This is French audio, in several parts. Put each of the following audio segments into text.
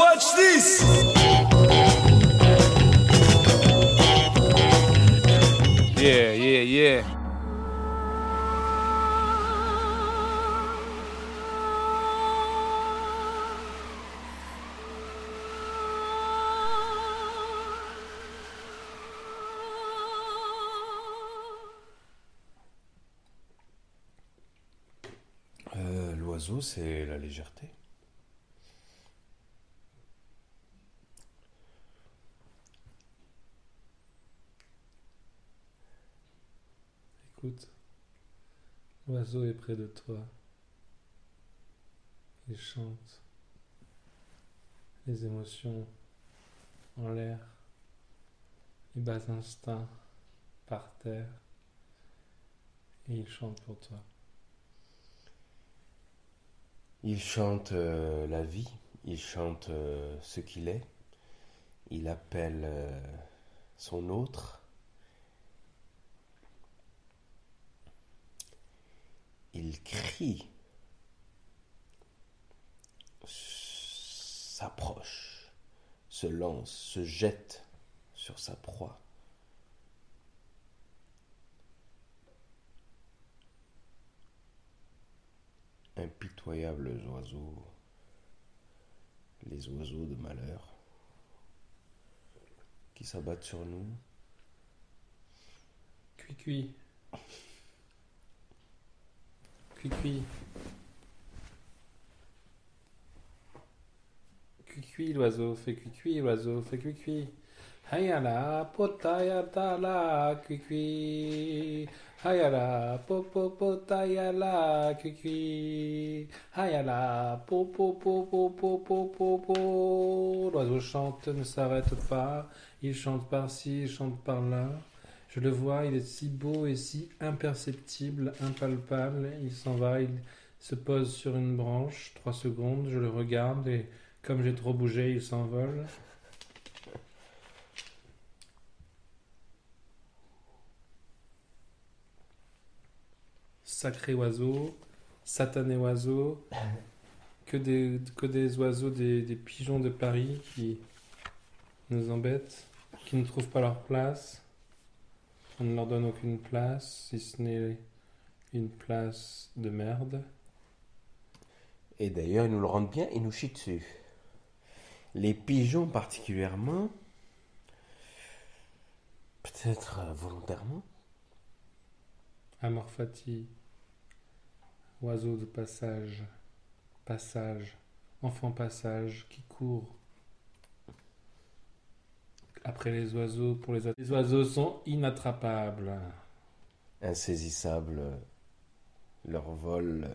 Watch this! Yeah, yeah, yeah. Euh, L'oiseau, c'est la légèreté. L'oiseau est près de toi. Il chante. Les émotions en l'air, les bas instincts par terre, et il chante pour toi. Il chante euh, la vie, il chante euh, ce qu'il est, il appelle euh, son autre, il crie, s'approche, se lance, se jette sur sa proie. impitoyables oiseaux, les oiseaux de malheur qui s'abattent sur nous. Cui-cui. Cui-cui. Cui-cui, l'oiseau fait cui-cui, l'oiseau fait cui-cui. Hayala, potaya tala, cui-cui. Hayala, popo potayala, cui-cui. Hayala, popo popo popo popo. L'oiseau chante, ne s'arrête pas. Il chante par-ci, il chante par-là. Je le vois, il est si beau et si imperceptible, impalpable. Il s'en va, il se pose sur une branche, trois secondes, je le regarde et comme j'ai trop bougé, il s'envole. Sacré oiseau, satané oiseau, que des, oiseaux, des pigeons de Paris qui nous embêtent, qui ne trouvent pas leur place. On ne leur donne aucune place, si ce n'est une place de merde. Et d'ailleurs, ils nous le rendent bien, ils nous chient dessus. Les pigeons particulièrement, peut-être euh, volontairement, Amor fati, oiseau de passage, passage, enfant passage qui court après les oiseaux pour les autres. Les oiseaux sont inattrapables. insaisissables, leur vol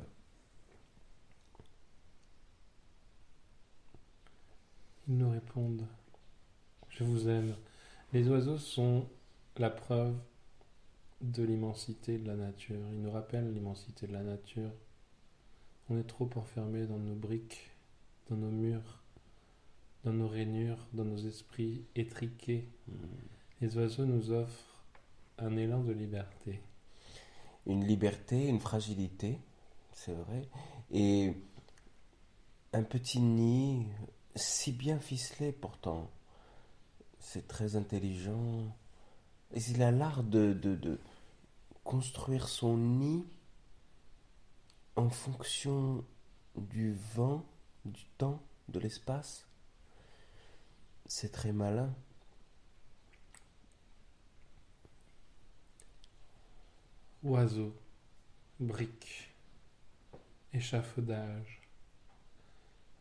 Ils nous répondent Je vous aime. Les oiseaux sont la preuve de l'immensité de la nature. Ils nous rappellent l'immensité de la nature. On est trop enfermés dans nos briques, dans nos murs, dans nos rainures, dans nos esprits étriqués. Les oiseaux nous offrent un élan de liberté. une liberté, une fragilité, c'est vrai, et un petit nid si bien ficelé pourtant. C'est très intelligent. Et il a l'art de, de, de construire son nid en fonction du vent, du temps, de l'espace. C'est très malin. Oiseaux, briques, échafaudage,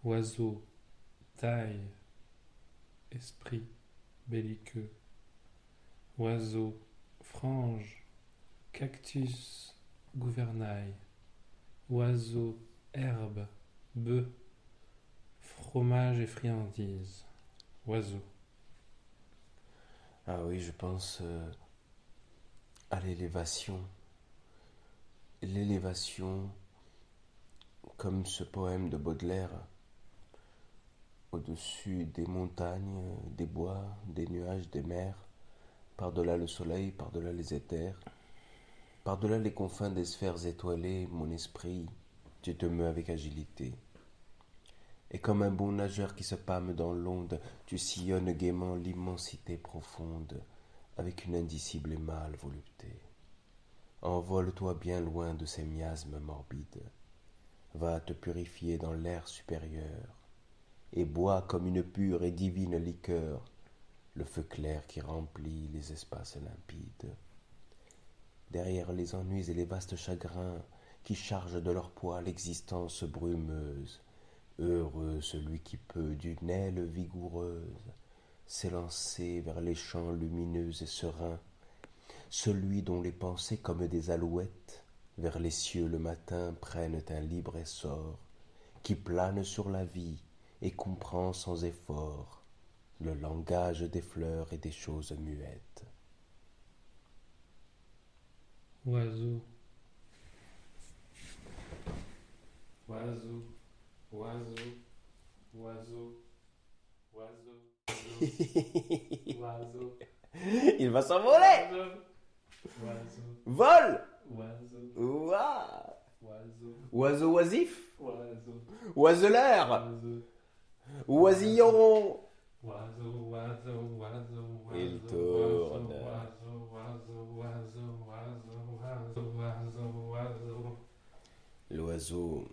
oiseau, taille, esprit, belliqueux, oiseau, frange, cactus, gouvernail, oiseau, herbe, bœuf, fromage et friandises, oiseau. Ah oui, je pense euh, à l'élévation. L'élévation, comme ce poème de Baudelaire, au-dessus des montagnes, des bois, des nuages, des mers, par-delà le soleil, par-delà les éthers, par-delà les confins des sphères étoilées, mon esprit, tu te meus avec agilité. Et comme un bon nageur qui se pâme dans l'onde, tu sillonnes gaiement l'immensité profonde, avec une indicible et mâle volupté. Envole-toi bien loin de ces miasmes morbides. Va te purifier dans l'air supérieur, et bois comme une pure et divine liqueur le feu clair qui remplit les espaces limpides. Derrière les ennuis et les vastes chagrins qui chargent de leur poids l'existence brumeuse, heureux celui qui peut d'une aile vigoureuse s'élancer vers les champs lumineux et sereins, celui dont les pensées comme des alouettes vers les cieux le matin prennent un libre essor, qui plane sur la vie et comprend sans effort le langage des fleurs et des choses muettes. Oiseau. Oiseau. Oiseau. Oiseau. Oiseau. Oiseau. Il va s'envoler Oiseau. Vol Oiseau. Ouah Oiseau. Oiseau oisif Oiseau. Oiseleur Oiseau. Oisillon Oiseau, oiseau, oiseau, Il oiseau, tourne. oiseau, oiseau, oiseau, oiseau, oiseau, oiseau, oiseau. L'oiseau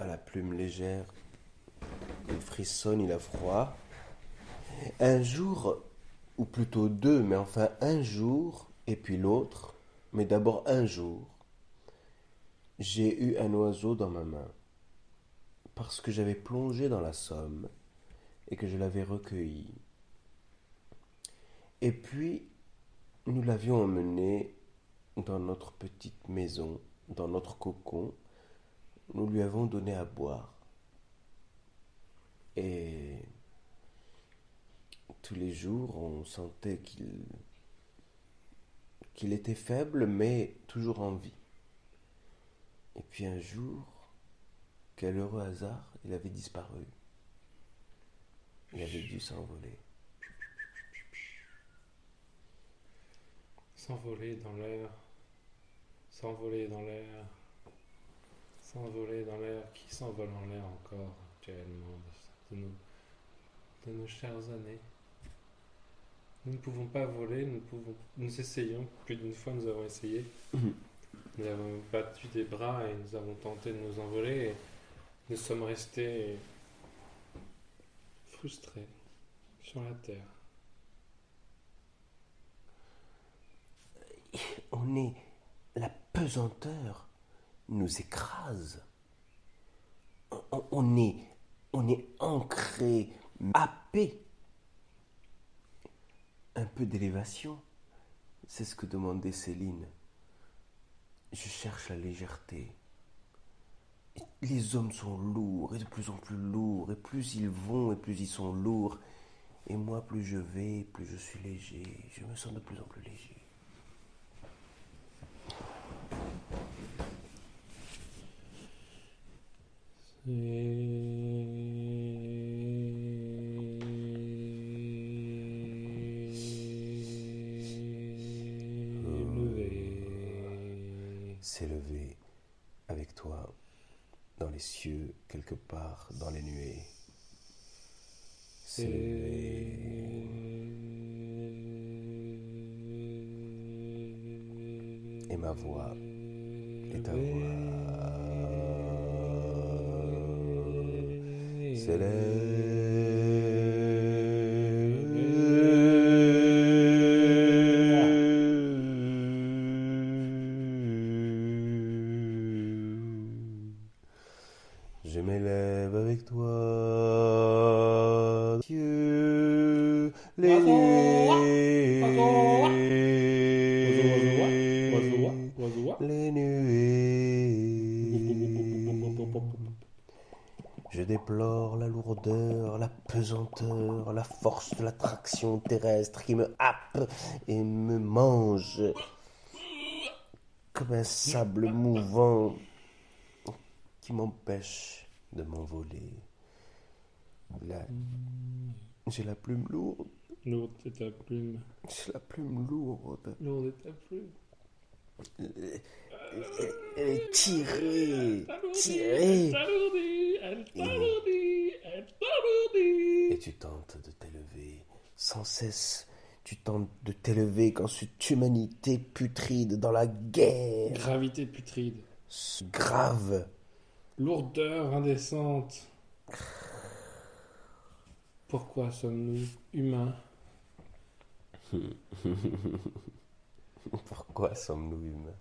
a la plume légère, il frissonne, il a froid. Un jour, ou plutôt deux, mais enfin un jour, et puis l'autre, mais d'abord un jour, j'ai eu un oiseau dans ma main, parce que j'avais plongé dans la Somme et que je l'avais recueilli. Et puis, nous l'avions emmené dans notre petite maison, dans notre cocon, nous lui avons donné à boire. Et tous les jours, on sentait qu'il était faible, mais toujours en vie. Et puis un jour, quel heureux hasard, il avait disparu. Il avait dû s'envoler. S'envoler dans l'air, s'envoler dans l'air, s'envoler dans l'air, qui s'envole en l'air encore actuellement de, de nos, de nos chères années. Nous ne pouvons pas voler, nous pouvons, nous essayons, plus d'une fois nous avons essayé. Mhm. Nous avons battu des bras et nous avons tenté de nous envoler et nous sommes restés frustrés sur la terre. On est. La pesanteur nous écrase. On, est. On est ancré, happé. Un peu d'élévation. C'est ce que demandait Céline. Je cherche la légèreté. Les hommes sont lourds et de plus en plus lourds. Et plus ils vont et plus ils sont lourds. Et moi, plus je vais, plus je suis léger. Je me sens de plus en plus léger. S'élever avec toi dans les cieux, quelque part dans les nuées. S'élever. Et ma voix, et ta voix, Je m'élève avec toi, Dieu, les nuées, les nuées. Je déplore la lourdeur, la pesanteur, la force de l'attraction terrestre qui me happe et me mange comme un sable mouvant qui m'empêche de m'envoler. J'ai la plume lourde, Lourde est ta plume. j'ai la plume lourde. Lourde est ta plume. Elle est tirée, tirée. Et tu tentes de t'élever sans cesse. Tu tentes de t'élever quand cette humanité putride dans la guerre, Gravité putride. grave. Lourdeur indécente. Pourquoi sommes-nous humains? Pourquoi sommes-nous humains?